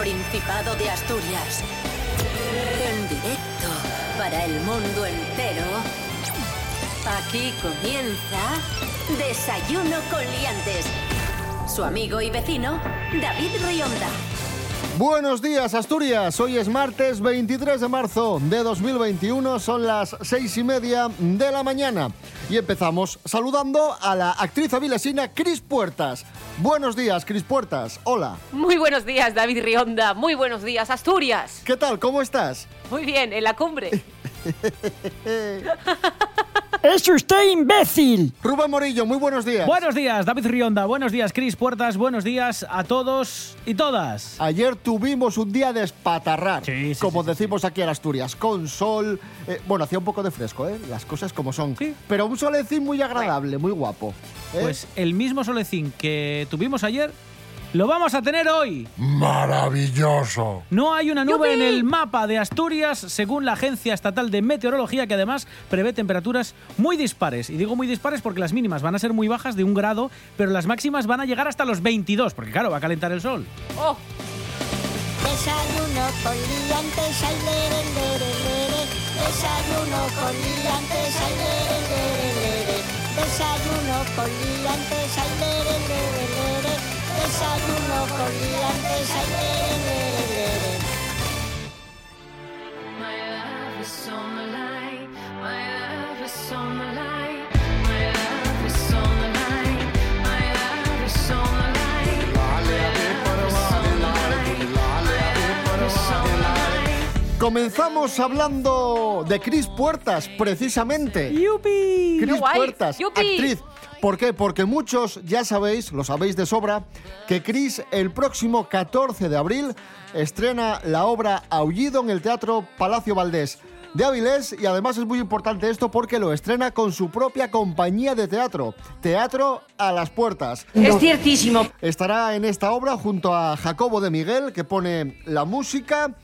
Principado de Asturias. En directo para el mundo entero. Aquí comienza Desayuno con Liantes. Su amigo y vecino, David Rionda. Buenos días, Asturias. Hoy es martes 23 de marzo de 2021. Son las seis y media de la mañana. Y empezamos saludando a la actriz avilesina Cris Puertas. Buenos días, Cris Puertas. Hola. Muy buenos días, David Rionda. Muy buenos días, Asturias. ¿Qué tal? ¿Cómo estás? Muy bien, en la cumbre. ¡Es usted imbécil! Rubén Morillo, muy buenos días. Buenos días, David Rionda. Buenos días, Cris Puertas. Buenos días a todos y todas. Ayer tuvimos un día de espatarrar, Sí, sí, como sí, decimos aquí en Asturias, con sol. eh, bueno, hacía un poco de fresco, ¿eh? Las cosas como son. Sí. Pero un solecín muy agradable, muy guapo. ¿eh? Pues el mismo solecín que tuvimos ayer, lo vamos a tener hoy. Maravilloso. No hay una nube ¡Yupi! en el mapa de Asturias, según la Agencia Estatal de Meteorología, que además prevé temperaturas muy dispares. Y digo muy dispares porque las mínimas van a ser muy bajas, de un grado, pero las máximas van a llegar hasta los 22, porque claro, va a calentar el sol. Oh, Desayuno con liantes, ay, lere, lere, lere. Desayuno con liantes, ay, lere, lere, lere. Desayuno con liantes, ay, lere, lere, lere. Desayuno con liantes, ay, lere, lere, lere. My love is on the line. My love is on the line. My love is on the line. My love is on the line. My love is on the line. My love is on the line. Comenzamos hablando de Cris Puertas, precisamente. ¡Yupi! Cris! Puertas, ¡Yupi! actriz. ¿Por qué? Porque muchos ya sabéis, lo sabéis de sobra, que Cris el próximo 14 de abril estrena la obra Aullido en el Teatro Palacio Valdés de Avilés y además es muy importante esto porque lo estrena con su propia compañía de teatro, Teatro a las Puertas. es ciertísimo. Estará en esta obra junto a Jacobo de Miguel, que pone la música.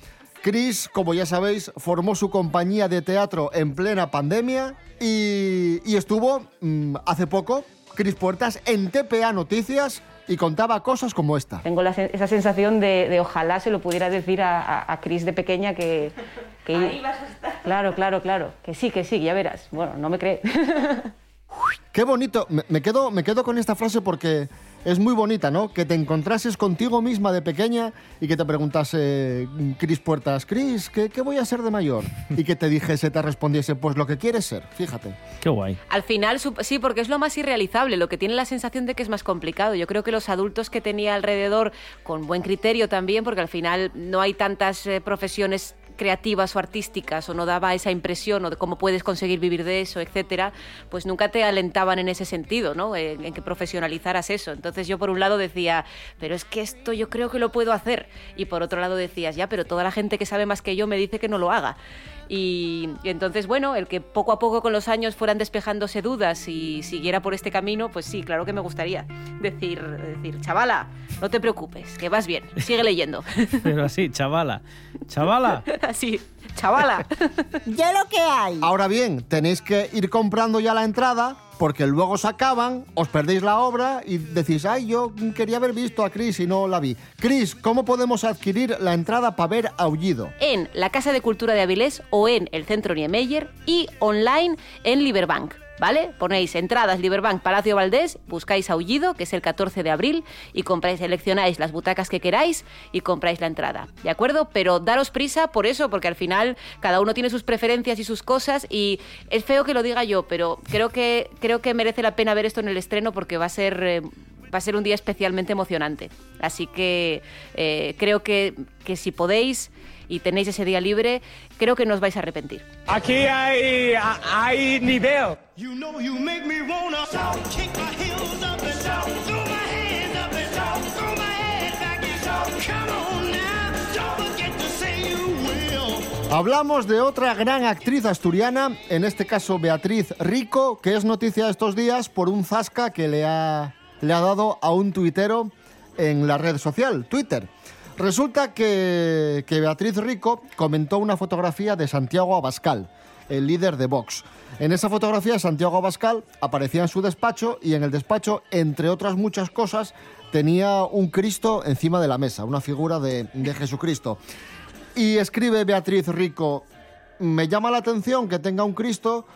Chris, como ya sabéis, formó su compañía de teatro en plena pandemia y, y estuvo mm, hace poco, Chris Puertas, en TPA Noticias y contaba cosas como esta. Tengo la esa sensación de, de ojalá se lo pudiera decir a, a, a Cris de pequeña que... que Ahí vas a estar. Claro, claro, claro. Que sí, que sí, ya verás. Bueno, no me cree. Qué bonito, me, me quedo, me quedo con esta frase porque es muy bonita, ¿no? Que te encontrases contigo misma de pequeña y que te preguntase, Cris Puertas, Cris, ¿qué, ¿qué voy a ser de mayor? Y que te dijese, te respondiese, pues lo que quieres ser, fíjate. ¡Qué guay! Al final, sí, porque es lo más irrealizable, lo que tiene la sensación de que es más complicado. Yo creo que los adultos que tenía alrededor, con buen criterio también, porque al final no hay tantas eh, profesiones creativas o artísticas o no daba esa impresión o de cómo puedes conseguir vivir de eso, etcétera, pues nunca te alentaban en ese sentido, ¿no? En, en que profesionalizaras eso. Entonces yo por un lado decía, pero es que esto yo creo que lo puedo hacer y por otro lado decías, ya, pero toda la gente que sabe más que yo me dice que no lo haga. Y, y entonces, bueno, el que poco a poco con los años fueran despejándose dudas y siguiera por este camino, pues sí, claro que me gustaría decir, decir, chavala, no te preocupes, que vas bien, sigue leyendo. Pero así, chavala. Chavala. Así, chavala. Ya lo que hay. Ahora bien, tenéis que ir comprando ya la entrada porque luego se acaban, os perdéis la obra y decís, ay, yo quería haber visto a Chris y no la vi. Chris, ¿cómo podemos adquirir la entrada para ver Aullido? En la Casa de Cultura de Avilés o en el Centro Niemeyer y online en Liberbank. ¿Vale? Ponéis entradas Liberbank Palacio Valdés, buscáis Aullido, que es el 14 de abril, y compráis, seleccionáis las butacas que queráis y compráis la entrada. ¿De acuerdo? Pero daros prisa por eso, porque al final cada uno tiene sus preferencias y sus cosas, y es feo que lo diga yo, pero creo que, creo que merece la pena ver esto en el estreno porque va a ser. eh, va a ser un día especialmente emocionante. Así que eh, creo que, que si podéis y tenéis ese día libre, creo que no os vais a arrepentir. Aquí hay, hay nivel. You know you make me wanna shout, kick my heels up and shout, throw my hands up and shout, throw my head back and shout. Come on now, don't forget to say you will. Hablamos de otra gran actriz asturiana, en este caso Beatriz Rico, que es noticia estos días por un zasca que le ha, le ha dado a un tuitero en la red social, Twitter. Resulta que, que Beatriz Rico comentó una fotografía de Santiago Abascal el líder de Vox. En esa fotografía, Santiago Abascal aparecía en su despacho y en el despacho, entre otras muchas cosas, tenía un Cristo encima de la mesa, una figura de, de Jesucristo. Y escribe Beatriz Rico, me llama la atención que tenga un Cristo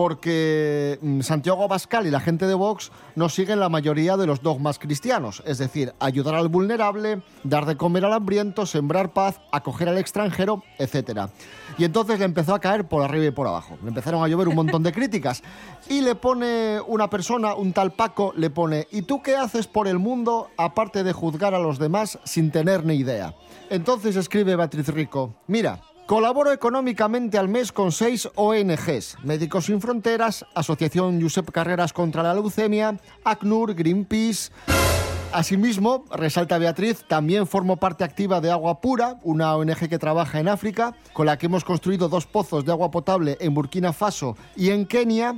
porque mm, Santiago Abascal y la gente de Vox no siguen la mayoría de los dogmas cristianos, es decir, ayudar al vulnerable, dar de comer al hambriento, sembrar paz, acoger al extranjero, etc. Y entonces le empezó a caer por arriba y por abajo. Le empezaron a llover un montón de críticas. Y le pone una persona, un tal Paco, le pone, ¿y tú qué haces por el mundo aparte de juzgar a los demás sin tener ni idea? Entonces escribe Beatriz Rico, mira, Colaboro económicamente al mes con seis ONGs, Médicos Sin Fronteras, Asociación Josep Carreras contra la Leucemia, ACNUR, Greenpeace. Asimismo, resalta Beatriz, también formo parte activa de Agua Pura, una ONG que trabaja en África, con la que hemos construido dos pozos de agua potable en Burkina Faso y en Kenia.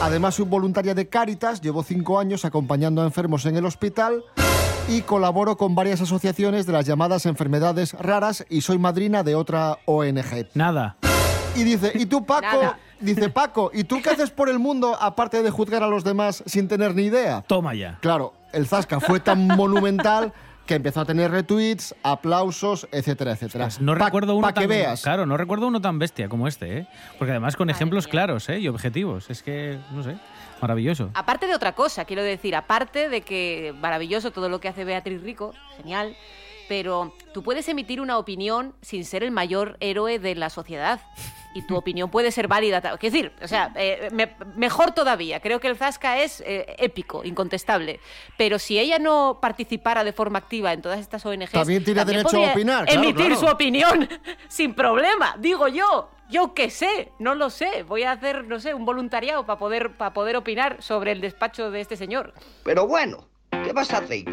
Además, soy voluntaria de Cáritas, llevo cinco años acompañando a enfermos en el hospital y colaboro con varias asociaciones de las llamadas enfermedades raras y soy madrina de otra ONG. Nada. Y dice, ¿y tú, Paco? Nada. Dice, Paco, ¿y tú qué haces por el mundo aparte de juzgar a los demás sin tener ni idea? Toma ya. Claro, el Zasca fue tan monumental que empezó a tener retweets, aplausos, etcétera, etcétera. Pues no Pa- recuerdo uno pa' que tan, veas. Claro, no recuerdo uno tan bestia como este, ¿eh? Porque además con ejemplos claros, ¿eh? Y objetivos. Es que, no sé, maravilloso. Aparte de otra cosa, quiero decir, aparte de que maravilloso todo lo que hace Beatriz Rico, genial, pero tú puedes emitir una opinión sin ser el mayor héroe de la sociedad. Y tu opinión puede ser válida. Es decir, o sea, eh, me- mejor todavía. Creo que el Zasca es eh, épico, incontestable. Pero si ella no participara de forma activa en todas estas ONGs. También tiene derecho a opinar, claro, Emitir claro. su opinión sin problema, digo yo. Yo qué sé, no lo sé. Voy a hacer, no sé, un voluntariado para poder, para poder opinar sobre el despacho de este señor. Pero bueno, ¿qué vas a hacer?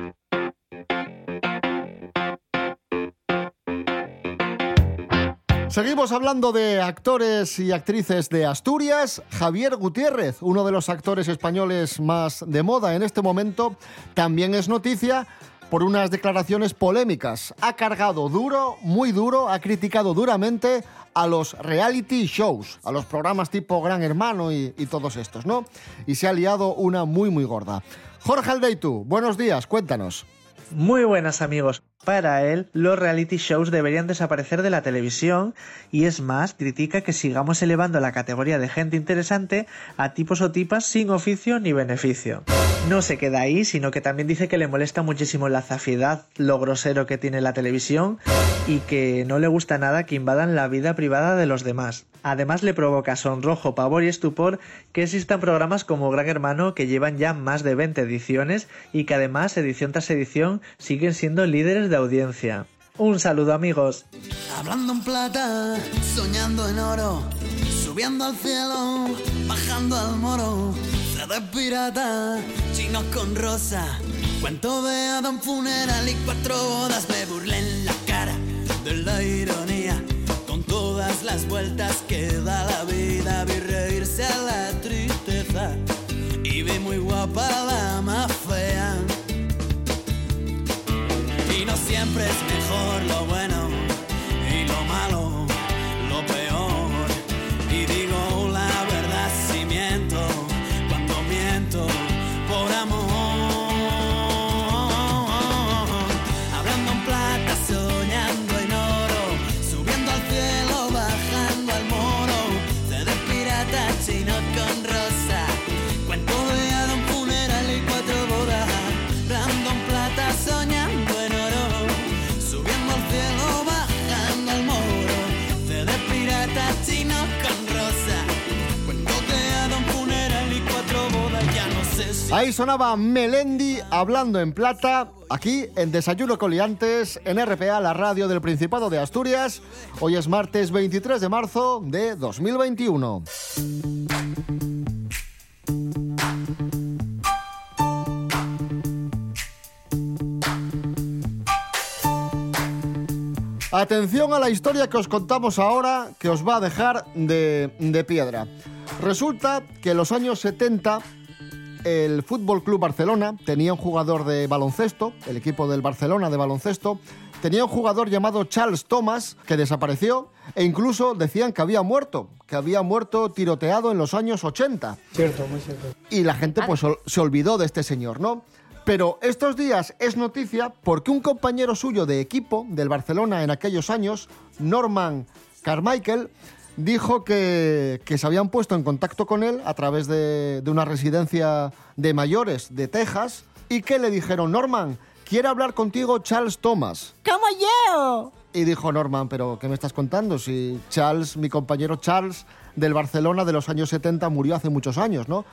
Seguimos hablando de actores y actrices de Asturias. Javier Gutiérrez, uno de los actores españoles más de moda en este momento, también es noticia por unas declaraciones polémicas. Ha cargado duro, muy duro, ha criticado duramente a los reality shows, a los programas tipo Gran Hermano y, todos estos, ¿no? Y se ha liado una muy, muy gorda. Jorge Aldeitu, buenos días, cuéntanos. Muy buenas amigos. Para él, los reality shows deberían desaparecer de la televisión y es más, critica que sigamos elevando la categoría de gente interesante a tipos o tipas sin oficio ni beneficio. No se queda ahí, sino que también dice que le molesta muchísimo la zafiedad, lo grosero que tiene la televisión y que no le gusta nada que invadan la vida privada de los demás. Además le provoca sonrojo, pavor y estupor que existan programas como Gran Hermano que llevan ya más de 20 ediciones y que además edición tras edición siguen siendo líderes de audiencia. Un saludo amigos. Hablando en plata, soñando en oro, subiendo al cielo, bajando al moro, de pirata, chinos con rosa, cuento de Adam funeral y cuatro bodas, me burlé en la cara de la ironía, con todas las vueltas que da la vida, vi reírse a la tristeza y vi muy guapa la más siempre es mejor lo bueno Ahí sonaba Melendi hablando en plata, aquí en Desayuno Coliantes, en RPA, la radio del Principado de Asturias. Hoy es martes 23 de marzo de 2021. Atención a la historia que os contamos ahora, que os va a dejar de, de piedra. Resulta que en los años 70 el Fútbol Club Barcelona tenía un jugador de baloncesto, el equipo del Barcelona de baloncesto, tenía un jugador llamado Charles Thomas que desapareció e incluso decían que había muerto, que había muerto tiroteado en los años 80. Cierto, muy cierto. Y la gente pues ol- se olvidó de este señor, ¿no? Pero estos días es noticia porque un compañero suyo de equipo del Barcelona en aquellos años, Norman Carmichael, dijo que, que se habían puesto en contacto con él a través de, de una residencia de mayores de Texas y que le dijeron, Norman, quiere hablar contigo Charles Thomas. ¡Como yo! Y dijo Norman, pero ¿qué me estás contando? Si Charles, mi compañero Charles del Barcelona de los años 70 murió hace muchos años, ¿no?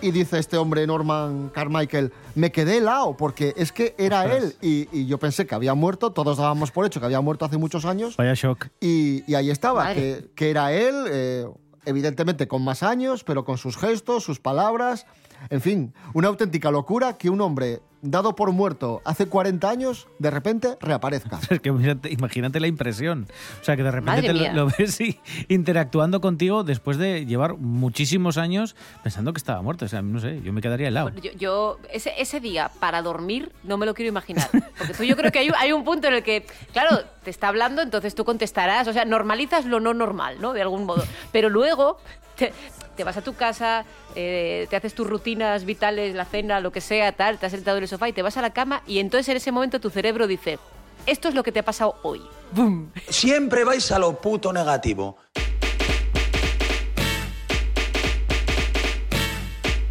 Y dice este hombre, Norman Carmichael, me quedé helado porque es que era Ostras. él y, y yo pensé que había muerto, todos dábamos por hecho que había muerto hace muchos años Vaya shock. y, y ahí estaba, que era él, eh, evidentemente con más años, pero con sus gestos, sus palabras, en fin, una auténtica locura que un hombre dado por muerto hace 40 años, de repente reaparezca. Es que imagínate, imagínate la impresión. O sea, que de repente te lo, ves y interactuando contigo después de llevar muchísimos años pensando que estaba muerto. O sea, no sé, yo me quedaría helado. Yo, yo- ese, ese día para dormir no me lo quiero imaginar. Porque tú yo creo que hay, un- hay un punto en el que, claro, te está hablando, entonces tú contestarás, o sea, normalizas lo no normal, ¿no? De algún modo. Pero luego te, te vas a tu casa, eh, te haces tus rutinas vitales, la cena, lo que sea, tal, te has sentado en el sofá y te vas a la cama y entonces en ese momento tu cerebro dice, esto es lo que te ha pasado hoy. ¡Bum! Siempre vais a lo puto negativo.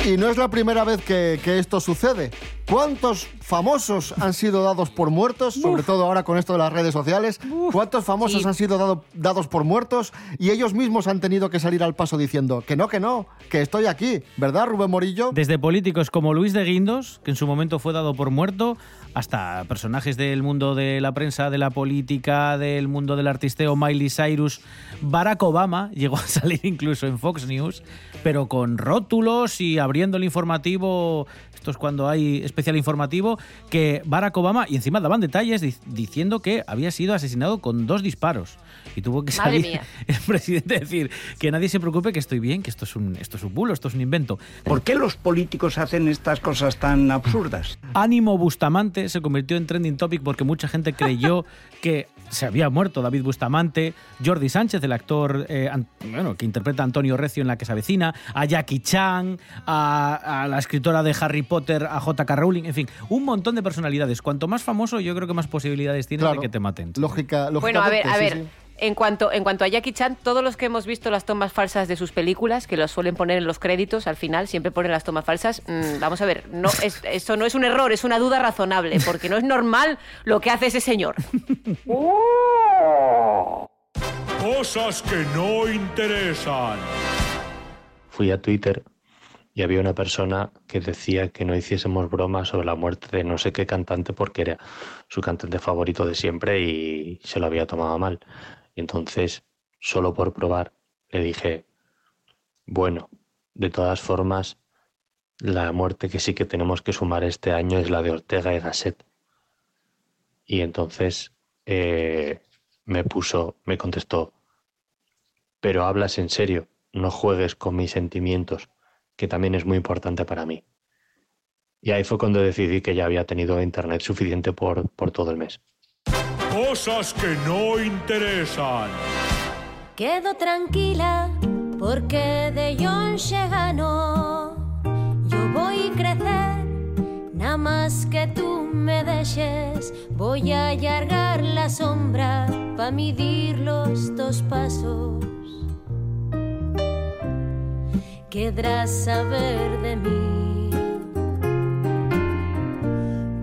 Y no es la primera vez que, que esto sucede. ¿Cuántos famosos han sido dados por muertos? Sobre todo ahora con esto de las redes sociales. ¿Cuántos famosos Sí. han sido dado- dados por muertos? Y ellos mismos han tenido que salir al paso diciendo que no, que no, que estoy aquí. ¿Verdad, Rubén Morillo? Desde políticos como Luis de Guindos, que en su momento fue dado por muerto, hasta personajes del mundo de la prensa, de la política, del mundo del artisteo, Miley Cyrus, Barack Obama llegó a salir incluso en Fox News, pero con rótulos y abriendo el informativo, esto es cuando hay especial informativo, que Barack Obama, y encima daban detalles dic- diciendo que había sido asesinado con dos disparos. Y tuvo que Madre salir mía. el presidente a decir que nadie se preocupe, que estoy bien, que esto es un, esto es un bulo, esto es un invento. ¿Por qué los políticos hacen estas cosas tan absurdas? Ánimo Bustamante se convirtió en trending topic porque mucha gente creyó que se había muerto David Bustamante, Jordi Sánchez, el actor eh, bueno, que interpreta a Antonio Recio en La que se avecina, a Jackie Chan, a, a la escritora de Harry Potter, a J.K. Rowling, en fin, un montón de personalidades. Cuanto más famoso, yo creo que más posibilidades tienes Claro. de que te maten. Lógica, Bueno, a ver, a sí, ver. sí. En cuanto, en cuanto a Jackie Chan, todos los que hemos visto las tomas falsas de sus películas, que las suelen poner en los créditos al final, siempre ponen las tomas falsas. mm, vamos a ver, no, es, eso no es un error, es una duda razonable, porque no es normal lo que hace ese señor. Cosas que no interesan. Fui a Twitter y había una persona que decía que no hiciésemos bromas sobre la muerte de no sé qué cantante porque era su cantante favorito de siempre y se lo había tomado mal. Y entonces, solo por probar, le dije, bueno, de todas formas, la muerte que sí que tenemos que sumar este año es la de Ortega y Gasset. Y entonces eh, me puso, me contestó, pero hablas en serio, no juegues con mis sentimientos, que también es muy importante para mí. Y ahí fue cuando decidí que ya había tenido internet suficiente por, por todo el mes. Cosas que no interesan. Quedo tranquila porque de John gano. Yo voy a crecer, nada más que tú me dejes. Voy a allargar la sombra para medir los dos pasos. Querrás saber de mí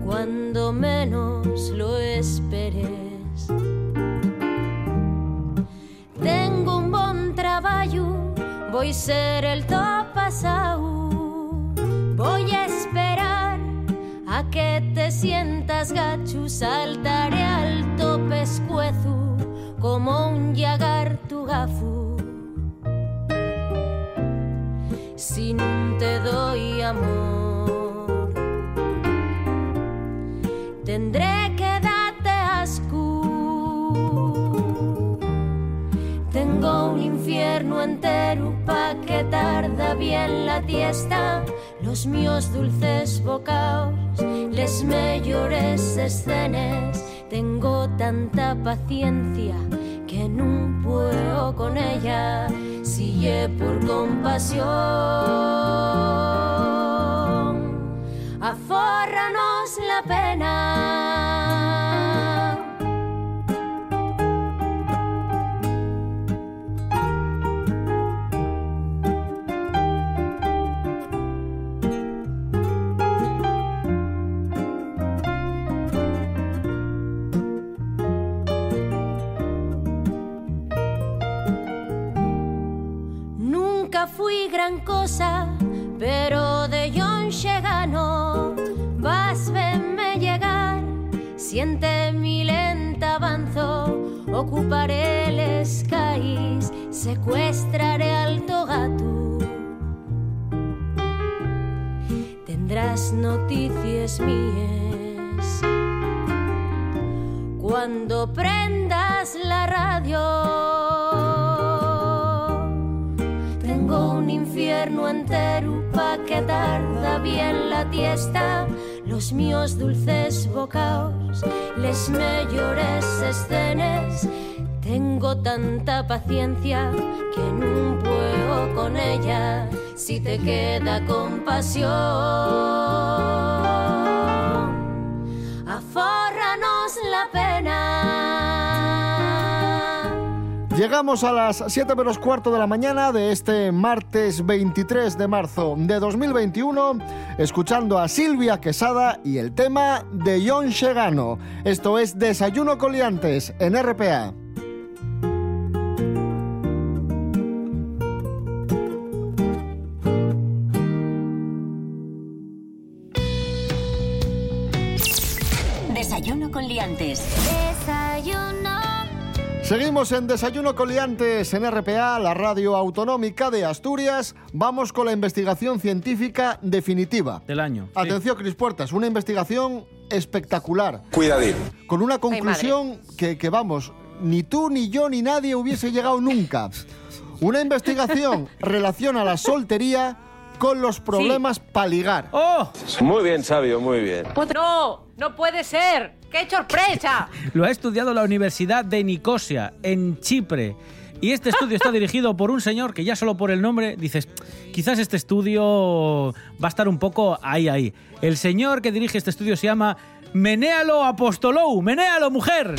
cuando menos lo esperes. Voy a ser el top pasado. Voy a esperar a que te sientas gacho, saltaré alto pescuezo como un yagar tu gafu. Si no te doy amor, tendré Infierno entero pa' que tarda bien la tiesta. Los míos dulces bocaos, les mejores escenas. Tengo tanta paciencia que no puedo con ella, si es por compasión. Afórranos la pena. Gran cosa, pero de John Chegano vas verme llegar. Siente mi lenta avanzo, ocuparé el skies, secuestraré al gato. Tendrás noticias mías cuando prendas la radio. Un infierno entero pa' que tarda bien la tiesta. Los míos dulces bocaos, les mejores escenas. Tengo tanta paciencia que no puedo con ella. Si te queda compasión, afórranos la pena. Llegamos a las 7 menos cuarto de la mañana de este martes 23 de marzo de 2021, escuchando a Silvia Quesada y el tema de John Chegano. Esto es Desayuno Coliantes en RPA. Desayuno con liantes. Desayuno. Seguimos en Desayuno Coliantes en RPA, la radio autonómica de Asturias. Vamos con la investigación científica definitiva. Del año. sí. Atención, Cris Puertas, una investigación espectacular. Cuidadín. Con una conclusión que, que, vamos, ni tú, ni yo, ni nadie hubiese llegado nunca. Una investigación relaciona la soltería con los problemas para ligar. ¡Oh! Muy bien, sabio, muy bien. No, no puede ser. ¡Qué sorpresa! Lo ha estudiado la Universidad de Nicosia, en Chipre. Y este estudio está dirigido por un señor que ya solo por el nombre dices, quizás este estudio va a estar un poco ahí, ahí. El señor que dirige este estudio se llama Menéalo Apostolou. ¡Menéalo, mujer!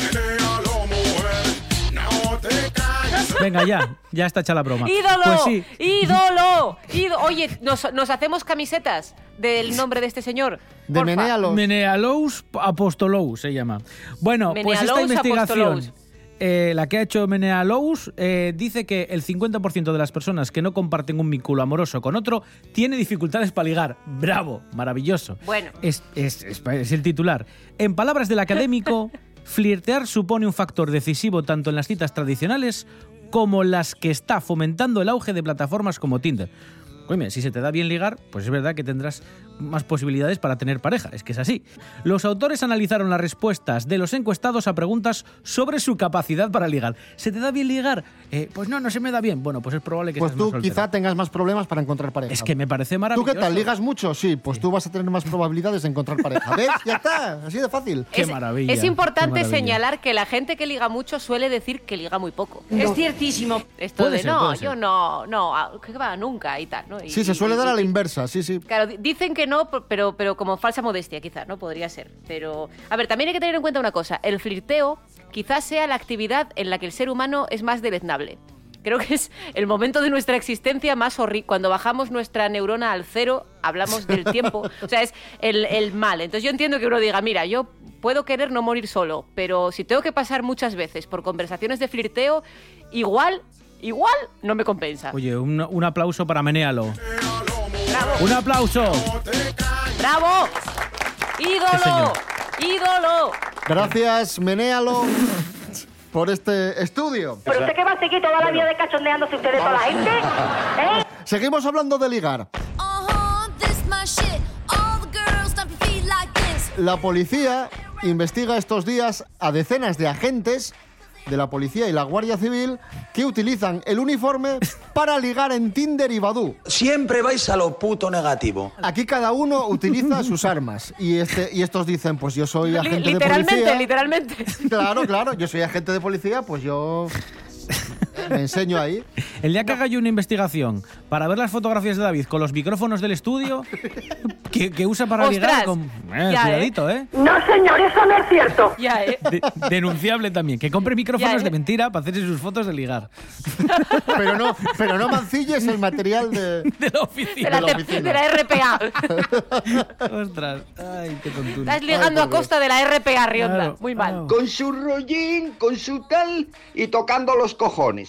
Venga, ya, ya está hecha la broma. ¡Ídolo! Pues sí. ¡Ídolo! Ído- Oye, ¿nos, nos hacemos camisetas del nombre de este señor? De Porfa. Menéalos. Menealous Apostolou se llama. Bueno, pues esta Menealous investigación, Apostolous. eh, la que ha hecho Menealous, eh, dice que el 50% de las personas que no comparten un vínculo amoroso con otro tiene dificultades para ligar. ¡Bravo! Maravilloso. Bueno. Es, es- es- es el titular. En palabras del académico, flirtear supone un factor decisivo tanto en las citas tradicionales como las que está fomentando el auge de plataformas como Tinder. Oye, si se te da bien ligar, pues es verdad que tendrás más posibilidades para tener pareja, es que es así. Los autores analizaron las respuestas de los encuestados a preguntas sobre su capacidad para ligar. ¿Se te da bien ligar? Eh, pues no, no se me da bien. Bueno, pues es probable que Pues más tú soltero. quizá tengas más problemas para encontrar pareja. Es que me parece ¿Tú maravilloso. qué tal? ¿Ligas mucho? Sí, pues tú vas a tener más probabilidades de encontrar pareja. ¿Ves? Ya está, así de fácil. Qué es, maravilla, es importante maravilla. señalar que la gente que liga mucho suele decir que liga muy poco. Es ciertísimo. Esto Puede de ser, no, yo no, no, ah, que va, nunca y tal, ¿no? Y- Sí, se suele y- dar a la y- inversa, sí, sí. Claro, di- dicen que no, pero, pero como falsa modestia, quizás, ¿no? Podría ser. Pero, a ver, también hay que tener en cuenta una cosa. El flirteo quizás sea la actividad en la que el ser humano es más deleznable. Creo que es el momento de nuestra existencia más horrible. Cuando bajamos nuestra neurona al cero, hablamos del tiempo. O sea, es el, el mal. Entonces yo entiendo que uno diga, mira, yo puedo querer no morir solo, pero si tengo que pasar muchas veces por conversaciones de flirteo, igual, igual no me compensa. Oye, un, un aplauso para Menéalo. ¡Bravo! ¡Un aplauso! ¡Bravo! ¡Ídolo! ¡Ídolo! Gracias, Menéalo, por este estudio. ¿Pero usted qué va a seguir toda la vida de cachondeándose usted de toda la gente? ¿Eh? Seguimos hablando de ligar. Uh-huh. La policía investiga estos días a decenas de agentes de la policía y la Guardia Civil que utilizan el uniforme para ligar en Tinder y Badoo. Siempre vais a lo puto negativo. Aquí cada uno utiliza sus armas y, este, y estos dicen, pues yo soy agente de literalmente, policía. literalmente. Claro, claro, yo soy agente de policía, pues yo me enseño ahí. El día que haga yo una investigación para ver las fotografías de David con los micrófonos del estudio que, que usa para Ostras, ligar con... Eh, ya, cuidadito, ¿eh? No, señor, eso no es cierto. Ya, ¿eh? De- denunciable también. Que compre micrófonos Ya, ¿eh? de mentira para hacerse sus fotos de ligar. Pero no, pero no mancilles el material de, de la oficina. De la, de la te- oficina. de la RPA. Ostras, ay, qué tontura. Estás ligando a costa de la RPA, Rionda. Claro, Muy mal. Con su rollín, con su tal y tocando los cojones.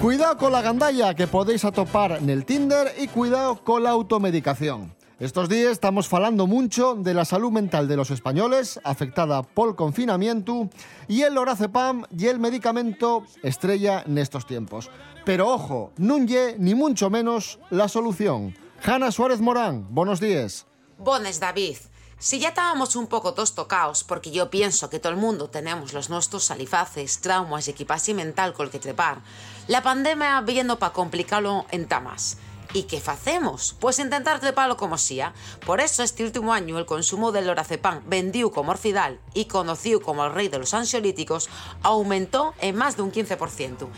Cuidado con la gandalla que podéis atopar en el Tinder y cuidado con la automedicación. Estos días estamos falando mucho de la salud mental de los españoles afectada por confinamiento y el lorazepam y el medicamento estrella en estos tiempos. Pero ojo, nun ye ni mucho menos la solución. Hanna Suárez Morán, buenos días. Bones, David. Si ya estábamos un poco todos porque yo pienso que todo el mundo tenemos los nuestros salifaces, traumas y equipaje mental con el que trepar, la pandemia viendo para complicarlo en tamas. ¿Y qué hacemos? Pues intentar treparlo como sea. Por eso este último año el consumo del lorazepam, vendido como orfidal y conocido como el rey de los ansiolíticos, aumentó en más de un 15%.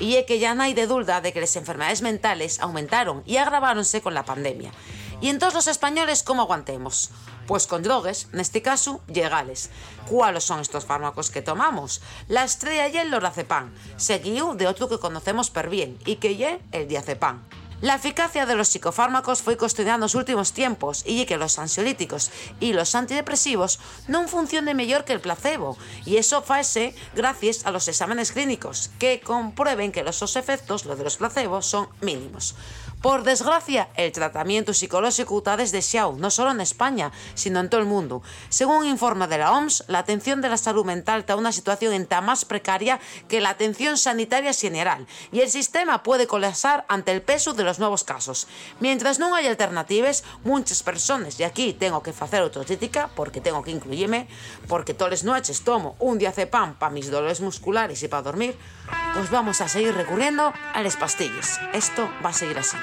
Y es que ya no hay de duda de que las enfermedades mentales aumentaron y agravaronse con la pandemia. ¿Y entonces los españoles cómo aguantemos? Pues con drogas, en este caso, legales. ¿Cuáles son estos fármacos que tomamos? La estrella y el lorazepam, seguido de otro que conocemos per bien y que es el diazepam. La eficacia de los psicofármacos fue cuestionada en los últimos tiempos y que los ansiolíticos y los antidepresivos no funcionan mejor que el placebo y eso faese gracias a los exámenes clínicos que comprueben que los efectos, los de los placebos, son mínimos. Por desgracia, el tratamiento psicológico está desdeseado, no solo en España, sino en todo el mundo. Según un informe de la OMS, la atención de la salud mental está en una situación en más precaria que la atención sanitaria general, y el sistema puede colapsar ante el peso de los nuevos casos. Mientras no hay alternativas, muchas personas, y aquí tengo que hacer autocrítica, porque tengo que incluirme, porque todas las noches tomo un diazepam para mis dolores musculares y para dormir, pues vamos a seguir recurriendo a las pastillas. Esto va a seguir así.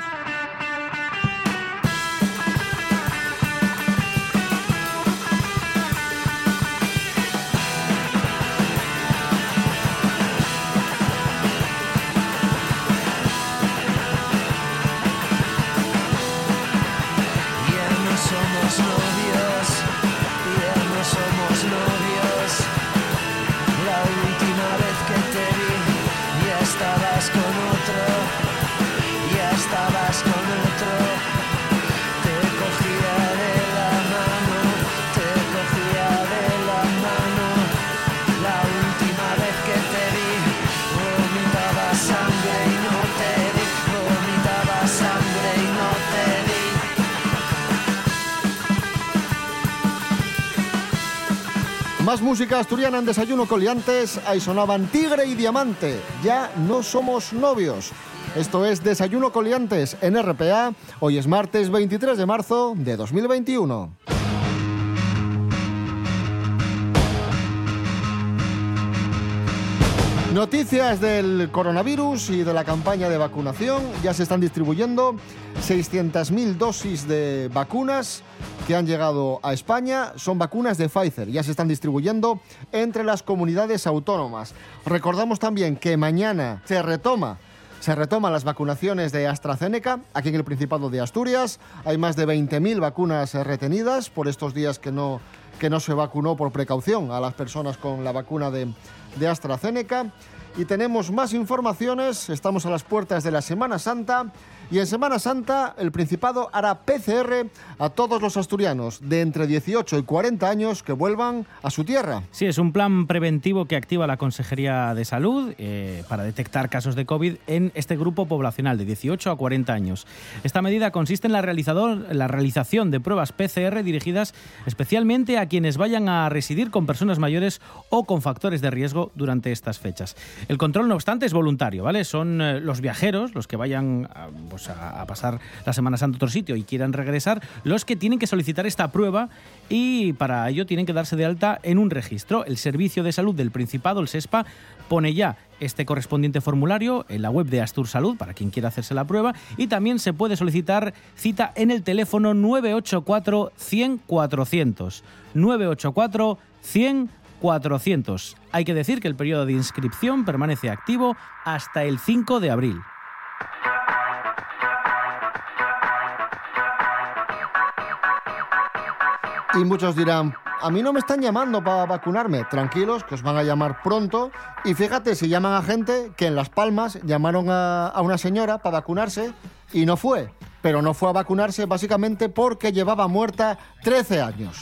Música asturiana en Desayuno Coliantes. Ahí sonaban Tigre y Diamante. Ya no somos novios. Esto es Desayuno Coliantes en RPA. Hoy es martes 23 de marzo de 2021. Noticias del coronavirus y de la campaña de vacunación. Ya se están distribuyendo 600.000 dosis de vacunas que han llegado a España. Son vacunas de Pfizer. Ya se están distribuyendo entre las comunidades autónomas. Recordamos también que mañana se retoma se retoman las vacunaciones de AstraZeneca aquí en el Principado de Asturias. Hay más de 20.000 vacunas retenidas por estos días que no, que no se vacunó por precaución a las personas con la vacuna de, de AstraZeneca. Y tenemos más informaciones. Estamos a las puertas de la Semana Santa. Y en Semana Santa el Principado hará PCR a todos los asturianos de entre 18 y 40 años que vuelvan a su tierra. Sí, es un plan preventivo que activa la Consejería de Salud eh, para detectar casos de COVID en este grupo poblacional de 18 a 40 años. Esta medida consiste en la, realizador- la realización de pruebas PCR dirigidas especialmente a quienes vayan a residir con personas mayores o con factores de riesgo durante estas fechas. El control, no obstante, es voluntario, ¿vale? Son eh, los viajeros, los que vayan a, pues, a- pasar la Semana Santa a otro sitio y quieran regresar, los que tienen que solicitar esta prueba y para ello tienen que darse de alta en un registro. El Servicio de Salud del Principado, el SESPA, pone ya este correspondiente formulario en la web de Astur Salud para quien quiera hacerse la prueba y también se puede solicitar cita en el teléfono 984 100 400. 984 100 400. Hay que decir que el periodo de inscripción permanece activo hasta el 5 de abril. Y muchos dirán, a mí no me están llamando para vacunarme. Tranquilos, que os van a llamar pronto. Y fíjate, si llaman a gente que en Las Palmas llamaron a, a una señora para vacunarse y no fue. Pero no fue a vacunarse básicamente porque llevaba muerta 13 años.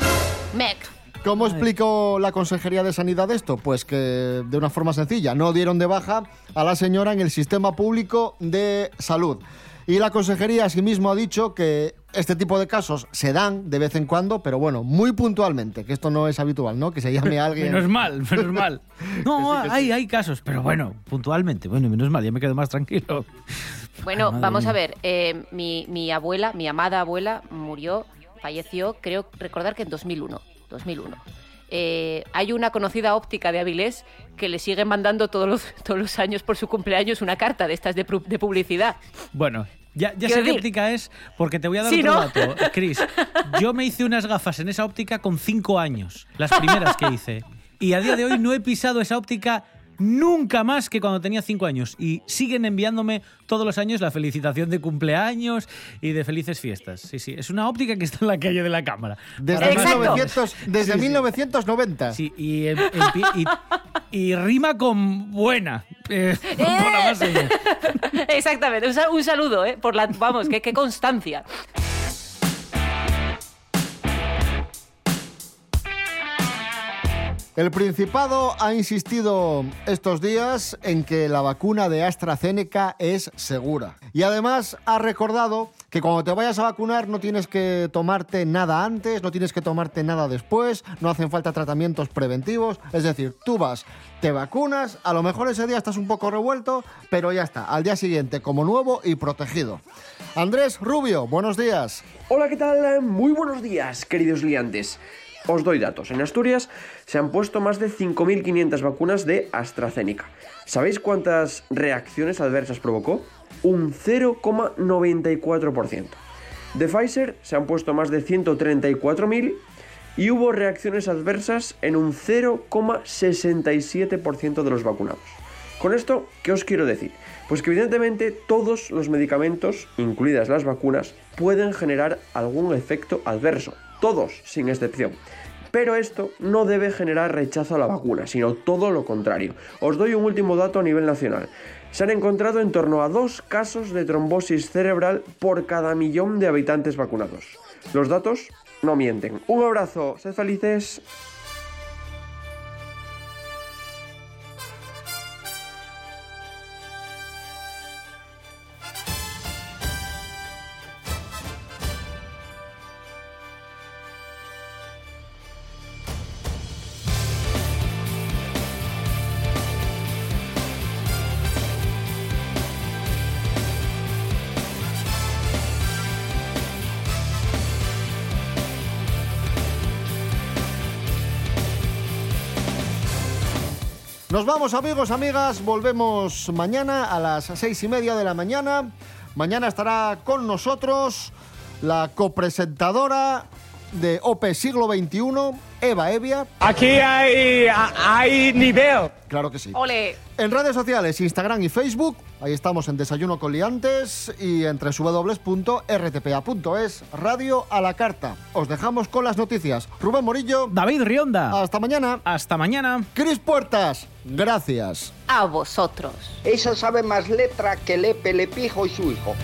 Mec. ¿Cómo explicó la Consejería de Sanidad esto? Pues que de una forma sencilla, no dieron de baja a la señora en el sistema público de salud. Y la Consejería asimismo ha dicho que este tipo de casos se dan de vez en cuando, pero bueno, muy puntualmente, que esto no es habitual, ¿no? Que se llame a alguien. Menos mal, menos mal. No, hay, hay casos, pero bueno, puntualmente. Bueno, menos mal, ya me quedo más tranquilo. Bueno, vamos mía. a ver. eh, mi, mi abuela, mi amada abuela, murió, falleció, creo recordar que en 2001. 2001. Eh, hay una conocida óptica de Avilés que le sigue mandando todos los, todos los años por su cumpleaños una carta de estas de publicidad. Bueno, ya, ya sé qué óptica es, porque te voy a dar Sí, otro ¿no? dato, Chris. Yo me hice unas gafas en esa óptica con cinco años, las primeras que hice. Y a día de hoy no he pisado esa óptica nunca más que cuando tenía cinco años. Y siguen enviándome todos los años la felicitación de cumpleaños y de felices fiestas. Sí, sí, es una óptica que está en la calle de la Cámara. Desde, Además- 1900 desde Sí, sí. 1990. Sí, y, em- empie- y- y rima con buena. eh, seña. Exactamente. Un, sal- un saludo, ¿eh? Por la, vamos, qué, qué constancia. El Principado ha insistido estos días en que la vacuna de AstraZeneca es segura. Y además ha recordado que cuando te vayas a vacunar no tienes que tomarte nada antes, no tienes que tomarte nada después, no hacen falta tratamientos preventivos. Es decir, tú vas, te vacunas, a lo mejor ese día estás un poco revuelto, pero ya está, al día siguiente como nuevo y protegido. Andrés Rubio, buenos días. Hola, ¿qué tal? Muy buenos días, queridos liantes. Os doy datos. En Asturias se han puesto más de 5.500 vacunas de AstraZeneca. ¿Sabéis cuántas reacciones adversas provocó? Un 0,94%. De Pfizer se han puesto más de 134.000 y hubo reacciones adversas en un 0,67% de los vacunados. Con esto, ¿qué os quiero decir? Pues que evidentemente todos los medicamentos, incluidas las vacunas, pueden generar algún efecto adverso. Todos, sin excepción. Pero esto no debe generar rechazo a la vacuna, sino todo lo contrario. Os doy un último dato a nivel nacional. Se han encontrado en torno a dos casos de trombosis cerebral por cada millón de habitantes vacunados. Los datos no mienten. Un abrazo, sed felices. Nos vamos amigos, amigas, volvemos mañana a las seis y media de la mañana. Mañana estará con nosotros la copresentadora de OPE Siglo XXI, Eva Evia. Aquí hay, hay nivel. Claro que sí. Ole. En redes sociales, Instagram y Facebook, ahí estamos en Desayuno con Liantes y en www.rtpa.es, Radio a la Carta. Os dejamos con las noticias. Rubén Morillo. David Rionda. Hasta mañana. Hasta mañana. Cris Puertas. Gracias. A vosotros. Esa sabe más letra que Lepe, Lepijo y su hijo.